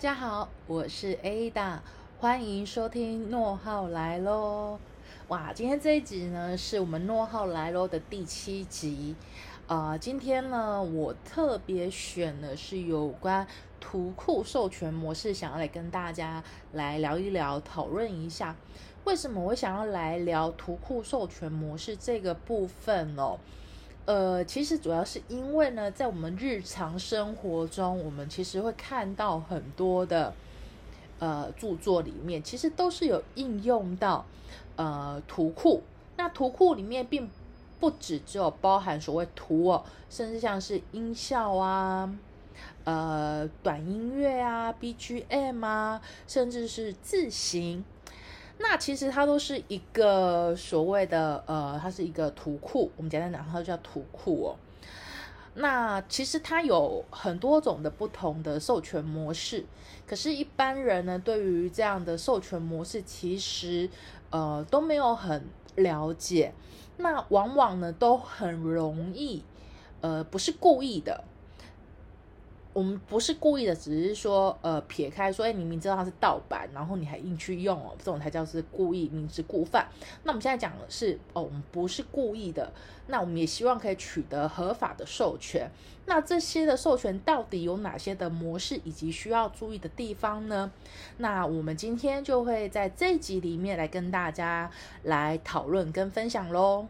大家好，我是 Ada，欢迎收听诺浩来喽。哇，今天这一集呢，是我们诺浩来喽的第七集。啊，今天呢，我特别选的是有关图库授权模式，想要来跟大家来聊一聊，讨论一下，为什么我想要来聊图库授权模式这个部分哦。呃，其实主要是因为呢，在我们日常生活中，我们其实会看到很多的呃著作里面，其实都是有应用到呃图库。那图库里面并不只只有包含所谓图哦，甚至像是音效啊、呃短音乐啊、BGM 啊，甚至是字形。那其实它都是一个所谓的呃，它是一个图库。我们简单讲，它叫图库哦。那其实它有很多种的不同的授权模式，可是，一般人呢，对于这样的授权模式，其实呃都没有很了解。那往往呢，都很容易，呃，不是故意的。我们不是故意的，只是说，呃，撇开说，哎，你明知道它是盗版，然后你还硬去用哦，这种才叫是故意明知故犯。那我们现在讲的是，哦，我们不是故意的，那我们也希望可以取得合法的授权。那这些的授权到底有哪些的模式，以及需要注意的地方呢？那我们今天就会在这集里面来跟大家来讨论跟分享喽。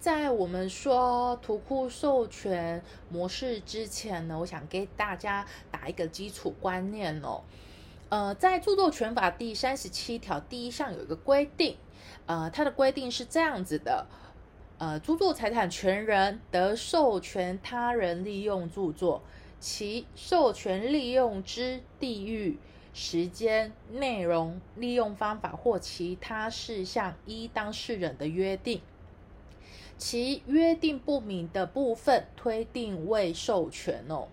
在我们说图库授权模式之前呢，我想给大家打一个基础观念哦。呃，在著作权法第三十七条第一项有一个规定，呃，它的规定是这样子的：呃，著作财产权人得授权他人利用著作，其授权利用之地域、时间、内容、利用方法或其他事项依当事人的约定。其约定不明的部分推定未授权哦。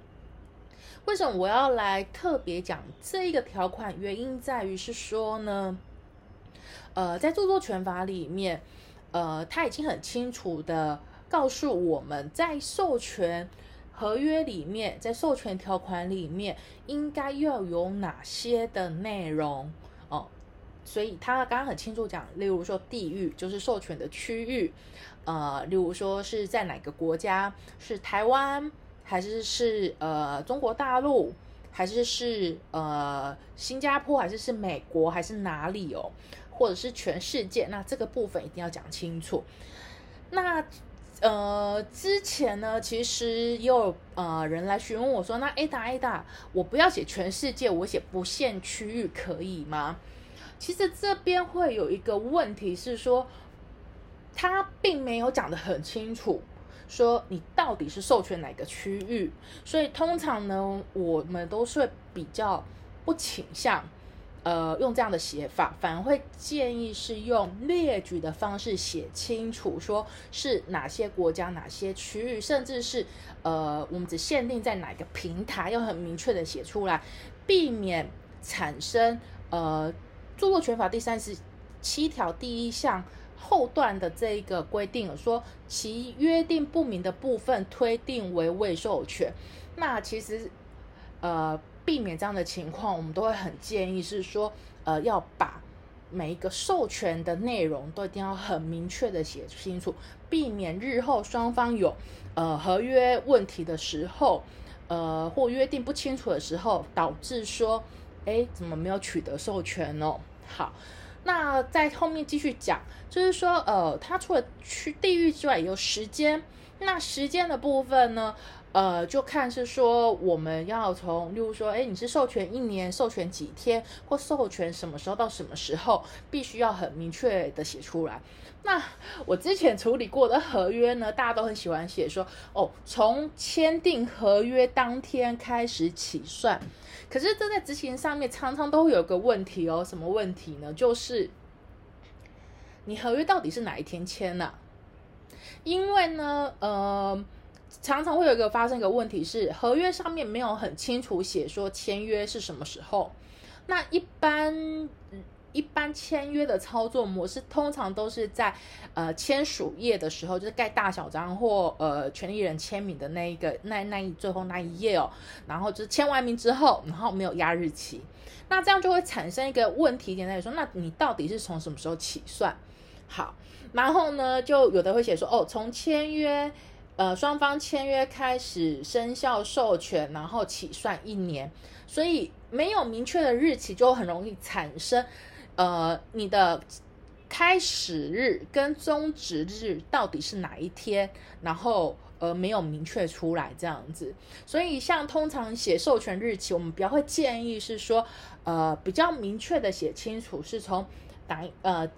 为什么我要来特别讲这一个条款？原因在于是说呢，呃，在著作权法里面，呃，他已经很清楚的告诉我们在授权合约里面，在授权条款里面应该要有哪些的内容。所以他刚刚很清楚讲，例如说地域就是授权的区域。呃，例如说是在哪个国家，是台湾还是是呃中国大陆，还是是呃新加坡，还是是美国，还是哪里哦，或者是全世界？那这个部分一定要讲清楚。那呃之前呢，其实也有呃人来询问我说，那 Ada Ada，我不要写全世界，我写不限区域可以吗？其实这边会有一个问题是说。他并没有讲得很清楚，说你到底是授权哪个区域，所以通常呢，我们都是比较不倾向，呃，用这样的写法，反而会建议是用列举的方式写清楚，说是哪些国家、哪些区域，甚至是呃，我们只限定在哪个平台，要很明确的写出来，避免产生呃，著作权法第三十七条第一项。后段的这一个规定说，其约定不明的部分推定为未授权。那其实，呃，避免这样的情况，我们都会很建议是说，呃，要把每一个授权的内容都一定要很明确的写清楚，避免日后双方有呃合约问题的时候，呃，或约定不清楚的时候，导致说，哎，怎么没有取得授权呢？好。那在后面继续讲，就是说，呃，它除了去地域之外，有时间。那时间的部分呢，呃，就看是说我们要从，例如说，哎，你是授权一年，授权几天，或授权什么时候到什么时候，必须要很明确的写出来。那我之前处理过的合约呢，大家都很喜欢写说，哦，从签订合约当天开始起算。可是这在执行上面常常都会有个问题哦，什么问题呢？就是你合约到底是哪一天签呢？因为呢，呃，常常会有一个发生一个问题是，合约上面没有很清楚写说签约是什么时候。那一般。一般签约的操作模式，通常都是在呃签署页的时候，就是盖大小章或呃权利人签名的那一个那那一最后那一页哦，然后就是签完名之后，然后没有压日期，那这样就会产生一个问题点在于说，那你到底是从什么时候起算？好，然后呢，就有的会写说，哦，从签约。呃，双方签约开始生效授权，然后起算一年，所以没有明确的日期，就很容易产生，呃，你的开始日跟终止日到底是哪一天，然后呃没有明确出来这样子，所以像通常写授权日期，我们比较会建议是说，呃，比较明确的写清楚，是从哪呃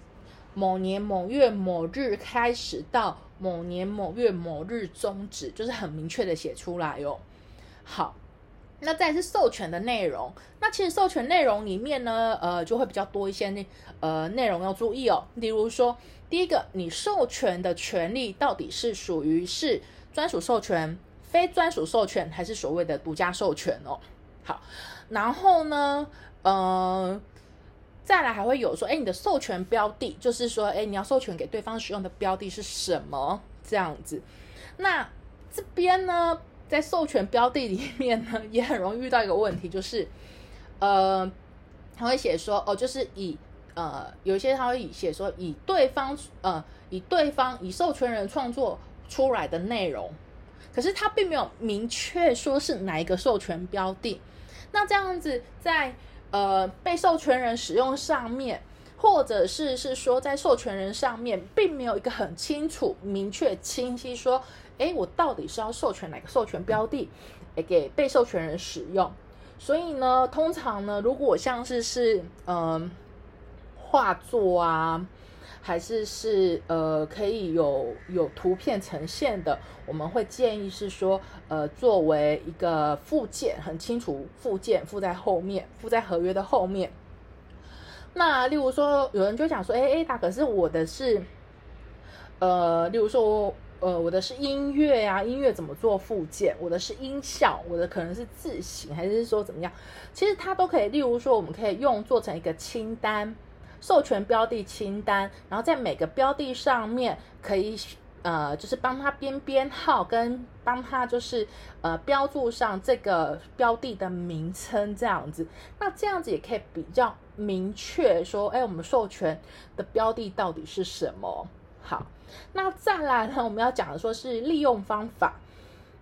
某年某月某日开始到。某年某月某日终止，就是很明确的写出来哦。好，那再是授权的内容。那其实授权内容里面呢，呃，就会比较多一些那呃内容要注意哦。例如说，第一个，你授权的权利到底是属于是专属授权、非专属授权，还是所谓的独家授权哦？好，然后呢，呃。再来还会有说，哎，你的授权标的，就是说，哎，你要授权给对方使用的标的是什么？这样子。那这边呢，在授权标的里面呢，也很容易遇到一个问题，就是，呃，他会写说，哦，就是以，呃，有些他会写说，以对方，呃，以对方以授权人创作出来的内容，可是他并没有明确说是哪一个授权标的。那这样子在。呃，被授权人使用上面，或者是是说在授权人上面，并没有一个很清楚、明确、清晰说，哎，我到底是要授权哪个授权标的，给被授权人使用。所以呢，通常呢，如果像是是嗯画作啊。还是是呃可以有有图片呈现的，我们会建议是说呃作为一个附件，很清楚附件附在后面，附在合约的后面。那例如说有人就讲说，哎哎，大可是我的是呃，例如说呃我的是音乐呀，音乐怎么做附件？我的是音效，我的可能是字形，还是说怎么样？其实它都可以，例如说我们可以用做成一个清单。授权标的清单，然后在每个标的上面可以呃，就是帮他编编号，跟帮他就是呃标注上这个标的的名称这样子。那这样子也可以比较明确说，哎，我们授权的标的到底是什么？好，那再来呢，我们要讲的说是利用方法。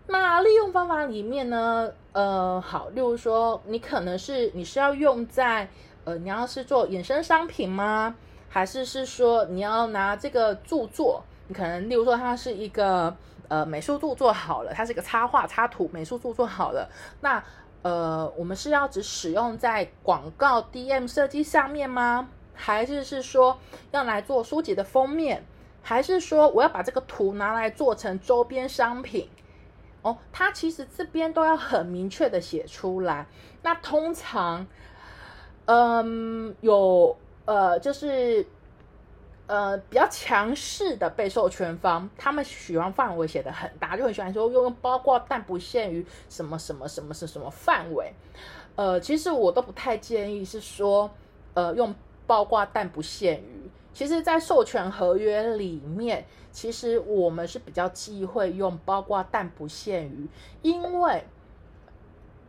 那利用方法里面呢，呃，好，例如说你可能是你是要用在。呃，你要是做衍生商品吗？还是是说你要拿这个著作？你可能例如说它是一个呃美术著作好了，它是一个插画插图美术著作好了。那呃，我们是要只使用在广告 DM 设计上面吗？还是是说要来做书籍的封面？还是说我要把这个图拿来做成周边商品？哦，它其实这边都要很明确的写出来。那通常。嗯，有呃，就是呃比较强势的被授权方，他们喜欢范围写的很大，就很喜欢说用用包括但不限于什么什么什么是什么范围。呃，其实我都不太建议是说呃用包括但不限于。其实，在授权合约里面，其实我们是比较忌讳用包括但不限于，因为。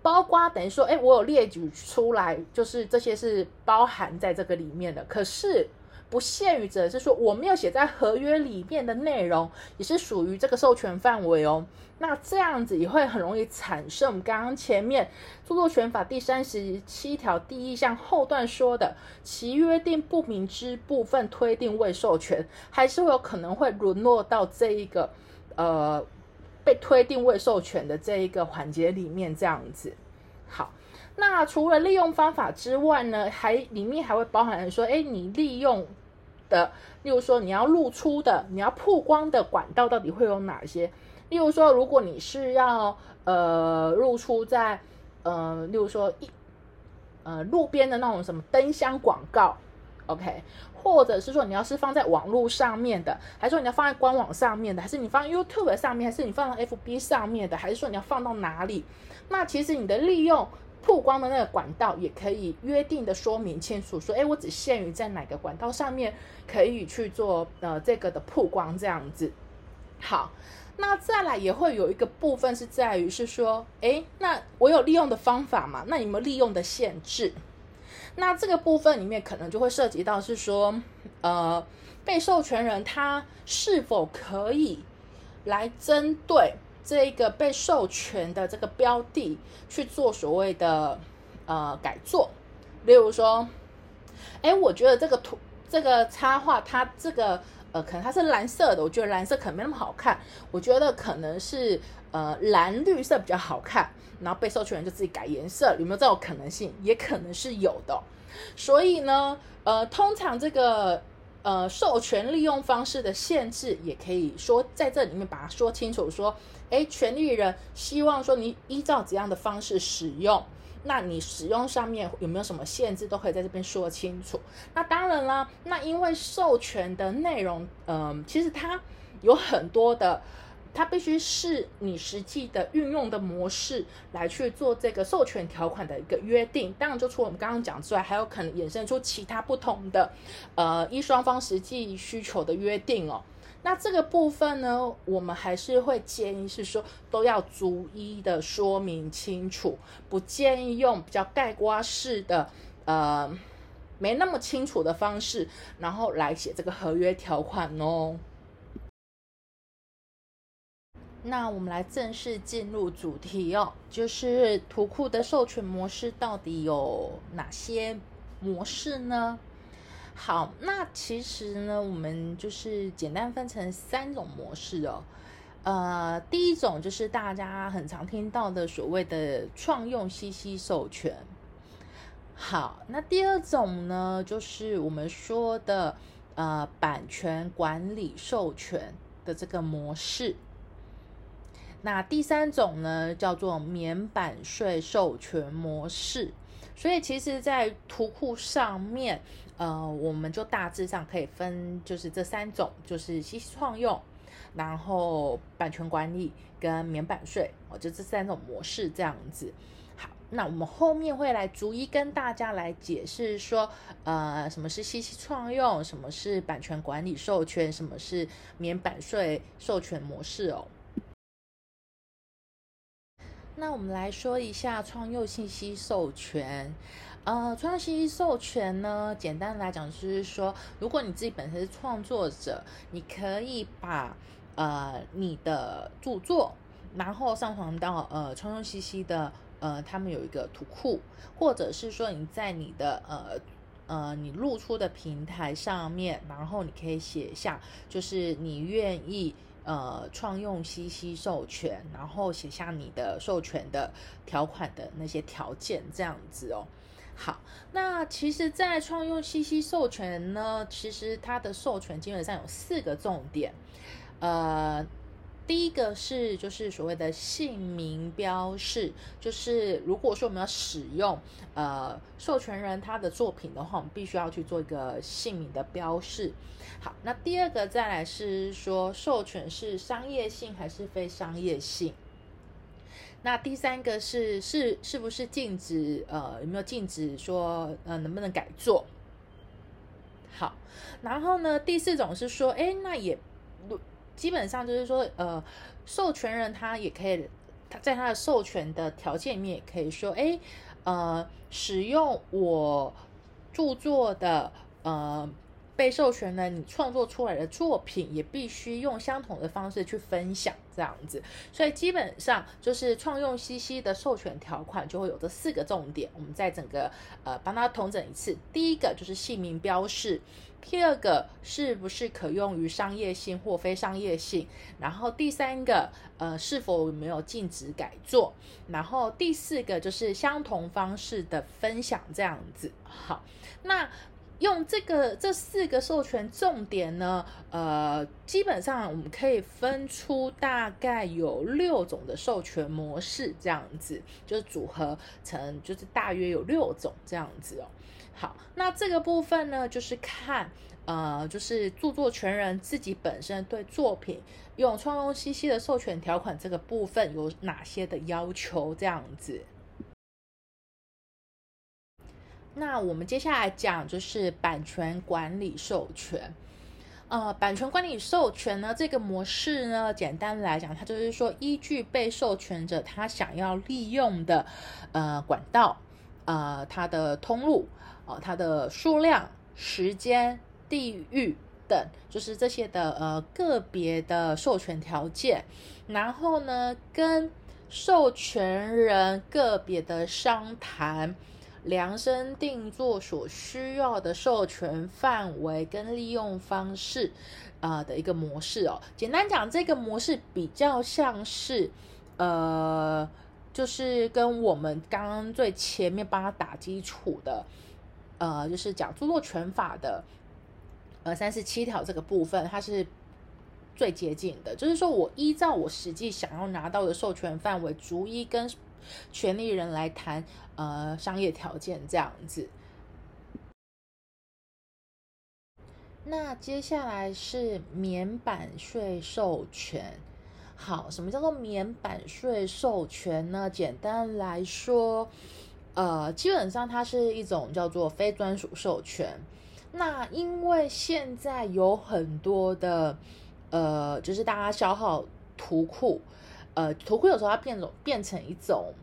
包括等于说，哎，我有列举出来，就是这些是包含在这个里面的。可是不限于，指的是说我没有写在合约里面的内容，也是属于这个授权范围哦。那这样子也会很容易产生我们刚刚前面著作权法第三十七条第一项后段说的，其约定不明之部分推定未授权，还是会有可能会沦落到这一个呃。被推定未授权的这一个环节里面，这样子。好，那除了利用方法之外呢，还里面还会包含说，哎，你利用的，例如说你要露出的、你要曝光的管道到底会有哪些？例如说，如果你是要呃露出在呃，例如说一呃路边的那种什么灯箱广告。OK，或者是说你要是放在网络上面的，还是说你要放在官网上面的，还是你放 YouTube 上面，还是你放到 FB 上面的，还是说你要放到哪里？那其实你的利用曝光的那个管道也可以约定的说明清楚，说，哎，我只限于在哪个管道上面可以去做呃这个的曝光这样子。好，那再来也会有一个部分是在于是说，哎，那我有利用的方法嘛？那有没有利用的限制？那这个部分里面可能就会涉及到是说，呃，被授权人他是否可以来针对。这一个被授权的这个标的去做所谓的呃改作，例如说，哎，我觉得这个图这个插画它这个呃可能它是蓝色的，我觉得蓝色可能没那么好看，我觉得可能是呃蓝绿色比较好看，然后被授权人就自己改颜色，有没有这种可能性？也可能是有的。所以呢，呃，通常这个。呃，授权利用方式的限制，也可以说在这里面把它说清楚。说，哎，权利人希望说你依照怎样的方式使用，那你使用上面有没有什么限制，都可以在这边说清楚。那当然啦，那因为授权的内容，嗯，其实它有很多的。它必须是你实际的运用的模式来去做这个授权条款的一个约定。当然，就除我们刚刚讲之外，还有可能衍生出其他不同的，呃，一双方实际需求的约定哦。那这个部分呢，我们还是会建议是说，都要逐一的说明清楚，不建议用比较盖瓜式的，呃，没那么清楚的方式，然后来写这个合约条款哦。那我们来正式进入主题哦，就是图库的授权模式到底有哪些模式呢？好，那其实呢，我们就是简单分成三种模式哦。呃，第一种就是大家很常听到的所谓的创用 CC 授权。好，那第二种呢，就是我们说的呃版权管理授权的这个模式。那第三种呢，叫做免版税授权模式。所以其实，在图库上面，呃，我们就大致上可以分，就是这三种，就是信息创用，然后版权管理跟免版税，哦，就这三种模式这样子。好，那我们后面会来逐一跟大家来解释说，呃，什么是信息创用，什么是版权管理授权，什么是免版税授权模式哦。那我们来说一下创用信息授权。呃，创用信息授权呢，简单来讲就是说，如果你自己本身是创作者，你可以把呃你的著作，然后上传到呃创用信息的呃他们有一个图库，或者是说你在你的呃呃你露出的平台上面，然后你可以写下，就是你愿意。呃，创用 CC 授权，然后写下你的授权的条款的那些条件，这样子哦。好，那其实，在创用 CC 授权呢，其实它的授权基本上有四个重点，呃。第一个是就是所谓的姓名标示，就是如果说我们要使用呃授权人他的作品的话，我们必须要去做一个姓名的标示。好，那第二个再来是说授权是商业性还是非商业性。那第三个是是是不是禁止呃有没有禁止说呃能不能改作？好，然后呢第四种是说，哎，那也。基本上就是说，呃，授权人他也可以，他在他的授权的条件里面也可以说，哎，呃，使用我著作的，呃。被授权呢，你创作出来的作品也必须用相同的方式去分享，这样子。所以基本上就是创用 CC 的授权条款就会有这四个重点，我们在整个呃帮他统整一次。第一个就是姓名标示，第二个是不是可用于商业性或非商业性，然后第三个呃是否有没有禁止改作，然后第四个就是相同方式的分享，这样子。好，那。用这个这四个授权重点呢，呃，基本上我们可以分出大概有六种的授权模式，这样子就是组合成就是大约有六种这样子哦。好，那这个部分呢，就是看呃，就是著作权人自己本身对作品用创用 CC 的授权条款这个部分有哪些的要求这样子。那我们接下来讲就是版权管理授权。呃，版权管理授权呢，这个模式呢，简单来讲，它就是说，依据被授权者他想要利用的呃管道、呃它的通路、哦它的数量、时间、地域等，就是这些的呃个别的授权条件，然后呢，跟授权人个别的商谈。量身定做所需要的授权范围跟利用方式，啊的一个模式哦。简单讲，这个模式比较像是，呃，就是跟我们刚刚最前面帮他打基础的，呃，就是讲著作权法的，呃，三十七条这个部分，它是最接近的。就是说我依照我实际想要拿到的授权范围，逐一跟。权利人来谈呃商业条件这样子。那接下来是免版税授权。好，什么叫做免版税授权呢？简单来说，呃，基本上它是一种叫做非专属授权。那因为现在有很多的呃，就是大家消耗图库。呃，图库有时候它变种变成一种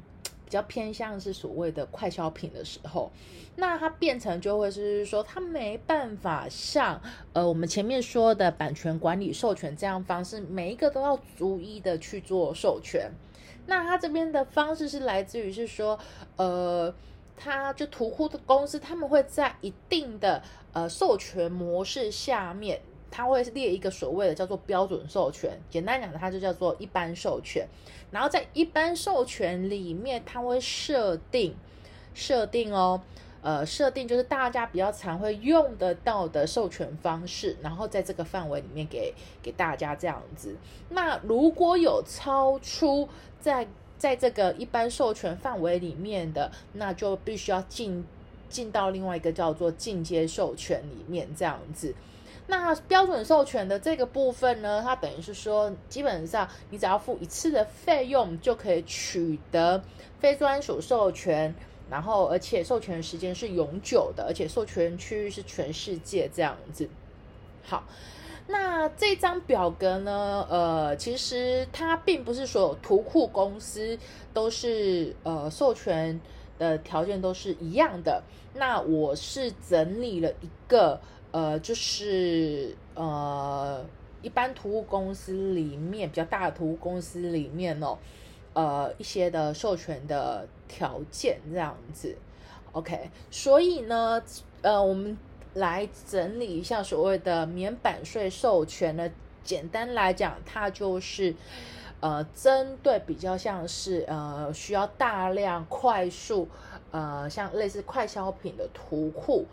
比较偏向是所谓的快消品的时候，那它变成就会是说，它没办法像呃我们前面说的版权管理授权这样方式，每一个都要逐一的去做授权。那它这边的方式是来自于是说，呃，它就图库的公司，他们会在一定的呃授权模式下面。它会列一个所谓的叫做标准授权，简单讲，它就叫做一般授权。然后在一般授权里面，它会设定设定哦，呃，设定就是大家比较常会用得到的授权方式，然后在这个范围里面给给大家这样子。那如果有超出在在这个一般授权范围里面的，那就必须要进进到另外一个叫做进阶授权里面这样子。那标准授权的这个部分呢，它等于是说，基本上你只要付一次的费用，就可以取得非专属授权，然后而且授权时间是永久的，而且授权区域是全世界这样子。好，那这张表格呢，呃，其实它并不是所有图库公司都是呃授权的条件都是一样的。那我是整理了一个。呃，就是呃，一般图物公司里面比较大的图物公司里面哦，呃，一些的授权的条件这样子，OK，所以呢，呃，我们来整理一下所谓的免版税授权呢，简单来讲，它就是呃，针对比较像是呃，需要大量快速呃，像类似快消品的图库。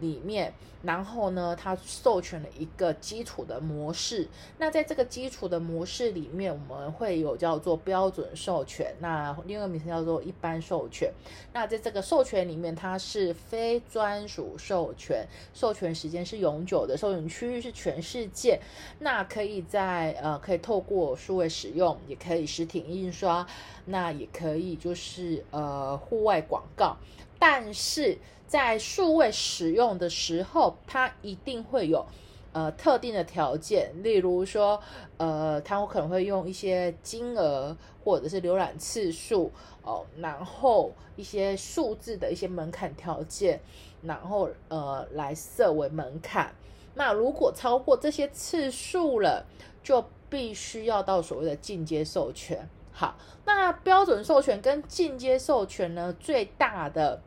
里面，然后呢，它授权了一个基础的模式。那在这个基础的模式里面，我们会有叫做标准授权，那另外一个名称叫做一般授权。那在这个授权里面，它是非专属授权，授权时间是永久的，授权区域是全世界。那可以在呃，可以透过数位使用，也可以实体印刷，那也可以就是呃，户外广告。但是在数位使用的时候，它一定会有呃特定的条件，例如说，呃，它可能会用一些金额或者是浏览次数哦，然后一些数字的一些门槛条件，然后呃来设为门槛。那如果超过这些次数了，就必须要到所谓的进阶授权。好，那标准授权跟进阶授权呢，最大的。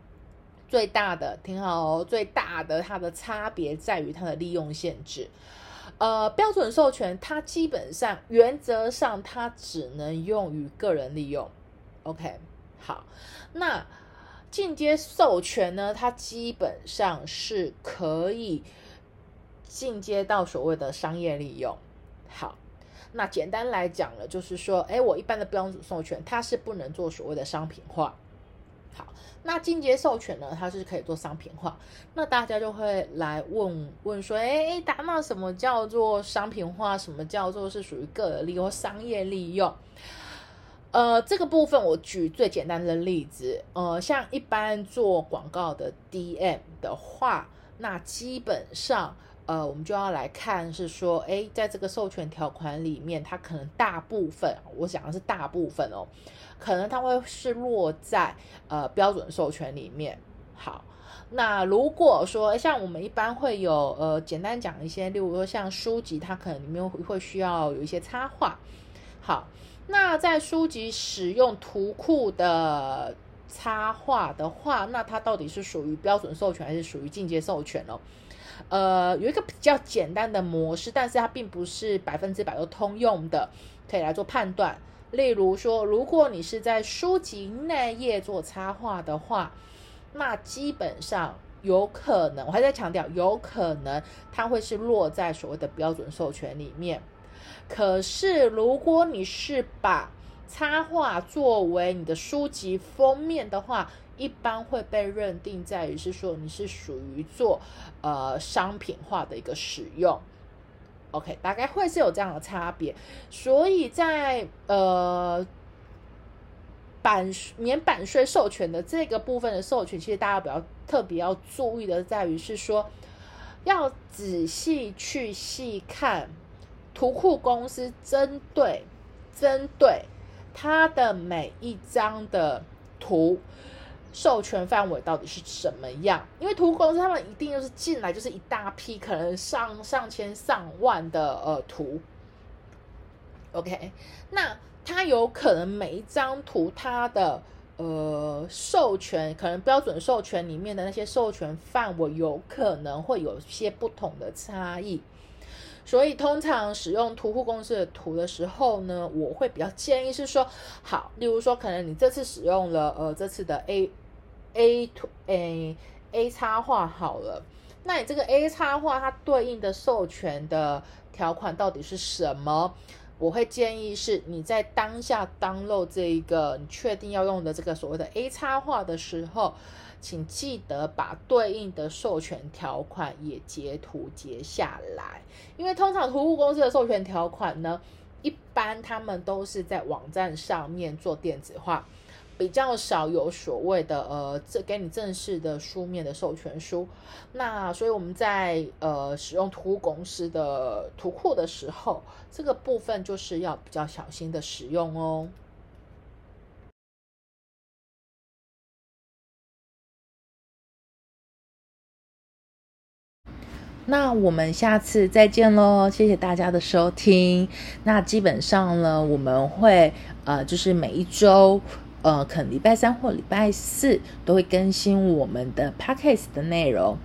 最大的挺好哦，最大的它的差别在于它的利用限制。呃，标准授权它基本上原则上它只能用于个人利用。OK，好，那进阶授权呢，它基本上是可以进阶到所谓的商业利用。好，那简单来讲了，就是说，哎，我一般的标准授权它是不能做所谓的商品化。那进阶授权呢？它是可以做商品化。那大家就会来问问说：“哎，达那什么叫做商品化？什么叫做是属于个人利用、商业利用？”呃，这个部分我举最简单的例子，呃，像一般做广告的 DM 的话，那基本上，呃，我们就要来看是说，诶，在这个授权条款里面，它可能大部分，我讲的是大部分哦，可能它会是落在呃标准授权里面。好，那如果说像我们一般会有呃，简单讲一些，例如说像书籍，它可能里面会需要有一些插画。好。那在书籍使用图库的插画的话，那它到底是属于标准授权还是属于进阶授权呢？呃，有一个比较简单的模式，但是它并不是百分之百都通用的，可以来做判断。例如说，如果你是在书籍内页做插画的话，那基本上有可能，我还在强调，有可能它会是落在所谓的标准授权里面。可是，如果你是把插画作为你的书籍封面的话，一般会被认定在于是说你是属于做呃商品化的一个使用。OK，大概会是有这样的差别。所以在呃版免版税授权的这个部分的授权，其实大家比较特别要注意的在于是说，要仔细去细看。图库公司针对针对它的每一张的图授权范围到底是什么样？因为图库公司他们一定就是进来就是一大批，可能上上千上万的呃图。OK，那它有可能每一张图它的呃授权，可能标准授权里面的那些授权范围有可能会有些不同的差异。所以，通常使用图库公司的图的时候呢，我会比较建议是说，好，例如说，可能你这次使用了呃这次的 A A 图 A A 插画好了，那你这个 A 插画它对应的授权的条款到底是什么？我会建议是你在当下 download 这一个你确定要用的这个所谓的 A 插画的时候。请记得把对应的授权条款也截图截下来，因为通常图库公司的授权条款呢，一般他们都是在网站上面做电子化，比较少有所谓的呃，这给你正式的书面的授权书。那所以我们在呃使用图公司的图库的时候，这个部分就是要比较小心的使用哦。那我们下次再见喽，谢谢大家的收听。那基本上呢，我们会呃，就是每一周呃，可能礼拜三或礼拜四都会更新我们的 podcast 的内容。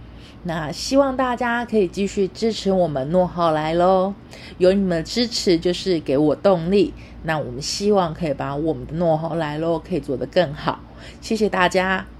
那希望大家可以继续支持我们诺浩来喽，有你们的支持就是给我动力。那我们希望可以把我们的诺浩来喽可以做得更好。谢谢大家。